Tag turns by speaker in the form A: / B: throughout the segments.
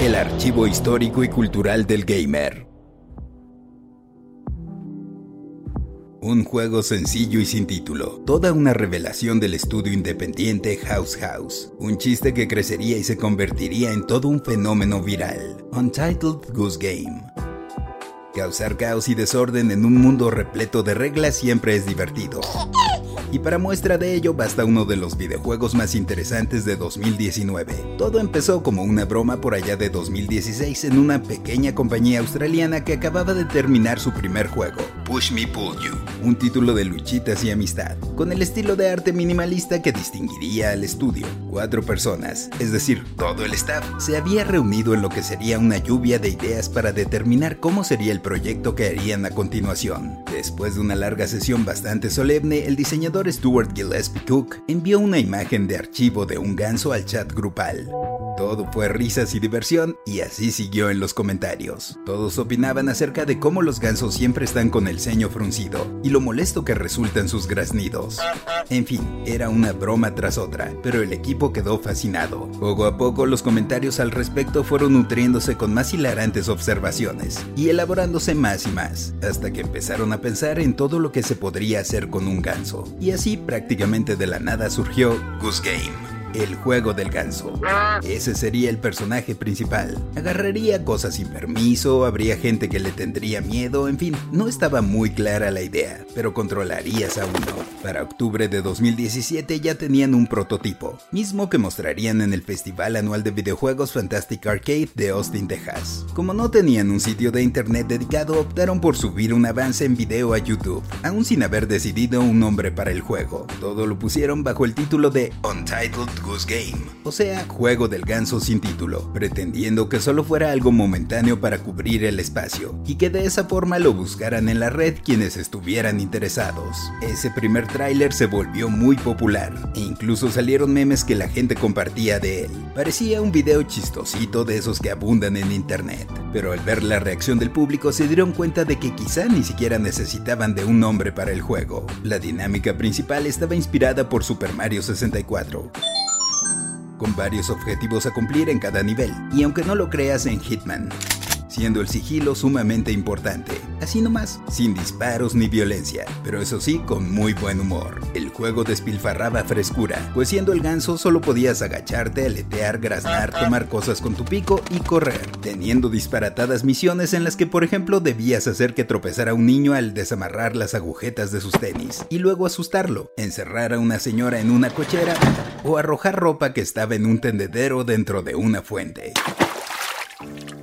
A: El archivo histórico y cultural del gamer. Un juego sencillo y sin título, toda una revelación del estudio independiente House House, un chiste que crecería y se convertiría en todo un fenómeno viral, Untitled Goose Game. Causar caos y desorden en un mundo repleto de reglas siempre es divertido. Y para muestra de ello basta uno de los videojuegos más interesantes de 2019. Todo empezó como una broma por allá de 2016 en una pequeña compañía australiana que acababa de terminar su primer juego, Push Me Pull You, un título de luchitas y amistad, con el estilo de arte minimalista que distinguiría al estudio. Cuatro personas, es decir, todo el staff, se había reunido en lo que sería una lluvia de ideas para determinar cómo sería el proyecto que harían a continuación. Después de una larga sesión bastante solemne, el diseñador Stuart Gillespie Cook envió una imagen de archivo de un ganso al chat grupal. Todo fue risas y diversión y así siguió en los comentarios. Todos opinaban acerca de cómo los gansos siempre están con el ceño fruncido y lo molesto que resultan sus graznidos. En fin, era una broma tras otra, pero el equipo quedó fascinado. Poco a poco los comentarios al respecto fueron nutriéndose con más hilarantes observaciones y elaborándose más y más, hasta que empezaron a pensar en todo lo que se podría hacer con un ganso. Y así prácticamente de la nada surgió Goose Game el juego del ganso. Ese sería el personaje principal. Agarraría cosas sin permiso, habría gente que le tendría miedo, en fin, no estaba muy clara la idea, pero controlarías a uno. Para octubre de 2017 ya tenían un prototipo, mismo que mostrarían en el Festival Anual de Videojuegos Fantastic Arcade de Austin, Texas. Como no tenían un sitio de internet dedicado, optaron por subir un avance en video a YouTube, aún sin haber decidido un nombre para el juego. Todo lo pusieron bajo el título de Untitled Game, o sea, juego del ganso sin título, pretendiendo que solo fuera algo momentáneo para cubrir el espacio, y que de esa forma lo buscaran en la red quienes estuvieran interesados. Ese primer tráiler se volvió muy popular, e incluso salieron memes que la gente compartía de él. Parecía un video chistosito de esos que abundan en internet, pero al ver la reacción del público se dieron cuenta de que quizá ni siquiera necesitaban de un nombre para el juego. La dinámica principal estaba inspirada por Super Mario 64 con varios objetivos a cumplir en cada nivel, y aunque no lo creas en Hitman, siendo el sigilo sumamente importante. Así nomás, sin disparos ni violencia, pero eso sí, con muy buen humor. El juego despilfarraba frescura, pues siendo el ganso solo podías agacharte, aletear, graznar, tomar cosas con tu pico y correr, teniendo disparatadas misiones en las que por ejemplo debías hacer que tropezara un niño al desamarrar las agujetas de sus tenis, y luego asustarlo, encerrar a una señora en una cochera o arrojar ropa que estaba en un tendedero dentro de una fuente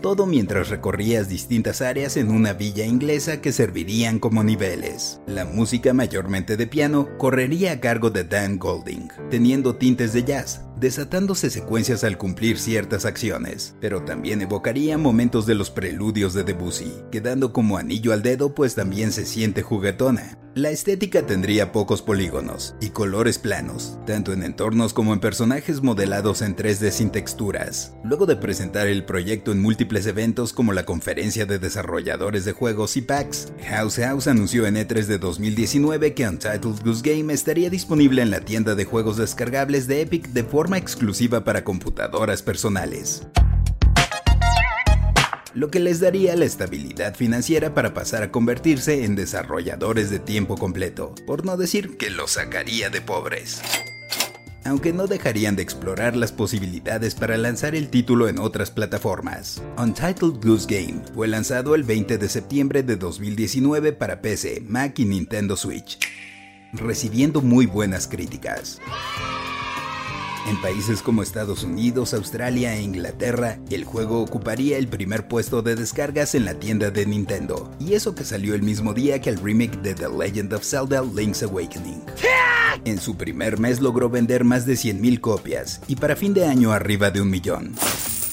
A: todo mientras recorrías distintas áreas en una villa inglesa que servirían como niveles. La música mayormente de piano correría a cargo de Dan Golding, teniendo tintes de jazz, desatándose secuencias al cumplir ciertas acciones, pero también evocaría momentos de los preludios de Debussy, quedando como anillo al dedo pues también se siente juguetona. La estética tendría pocos polígonos y colores planos, tanto en entornos como en personajes modelados en 3D sin texturas. Luego de presentar el proyecto en múltiples eventos como la conferencia de desarrolladores de juegos y PAX, House House anunció en E3 de 2019 que Untitled Goose Game estaría disponible en la tienda de juegos descargables de Epic de forma exclusiva para computadoras personales lo que les daría la estabilidad financiera para pasar a convertirse en desarrolladores de tiempo completo, por no decir que los sacaría de pobres. Aunque no dejarían de explorar las posibilidades para lanzar el título en otras plataformas. Untitled Goose Game fue lanzado el 20 de septiembre de 2019 para PC, Mac y Nintendo Switch, recibiendo muy buenas críticas. En países como Estados Unidos, Australia e Inglaterra, el juego ocuparía el primer puesto de descargas en la tienda de Nintendo, y eso que salió el mismo día que el remake de The Legend of Zelda Link's Awakening. En su primer mes logró vender más de 100.000 copias, y para fin de año arriba de un millón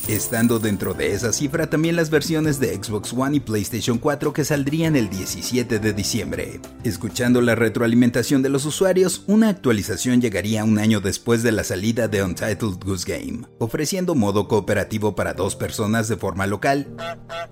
A: estando dentro de esa cifra también las versiones de Xbox One y PlayStation 4 que saldrían el 17 de diciembre. Escuchando la retroalimentación de los usuarios, una actualización llegaría un año después de la salida de Untitled Goose Game, ofreciendo modo cooperativo para dos personas de forma local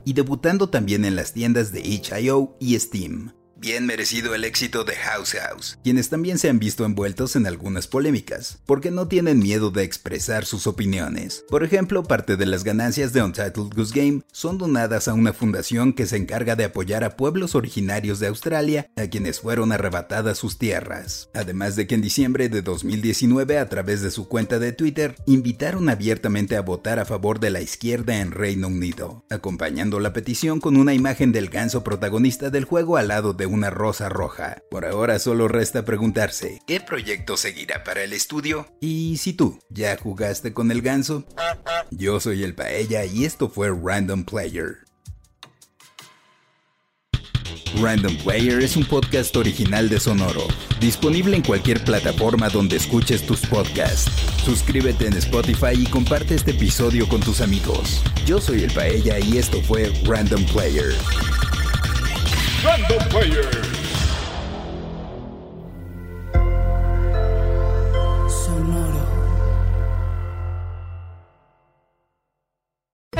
A: y debutando también en las tiendas de itch.io y Steam. Bien merecido el éxito de House House, quienes también se han visto envueltos en algunas polémicas, porque no tienen miedo de expresar sus opiniones. Por ejemplo, parte de las ganancias de Untitled Goose Game son donadas a una fundación que se encarga de apoyar a pueblos originarios de Australia a quienes fueron arrebatadas sus tierras. Además de que en diciembre de 2019, a través de su cuenta de Twitter, invitaron abiertamente a votar a favor de la izquierda en Reino Unido, acompañando la petición con una imagen del ganso protagonista del juego al lado de una rosa roja. Por ahora solo resta preguntarse, ¿qué proyecto seguirá para el estudio? Y si tú, ¿ya jugaste con el ganso? Yo soy el Paella y esto fue Random Player. Random Player es un podcast original de Sonoro, disponible en cualquier plataforma donde escuches tus podcasts. Suscríbete en Spotify y comparte este episodio con tus amigos. Yo soy el Paella y esto fue Random Player. Random Player.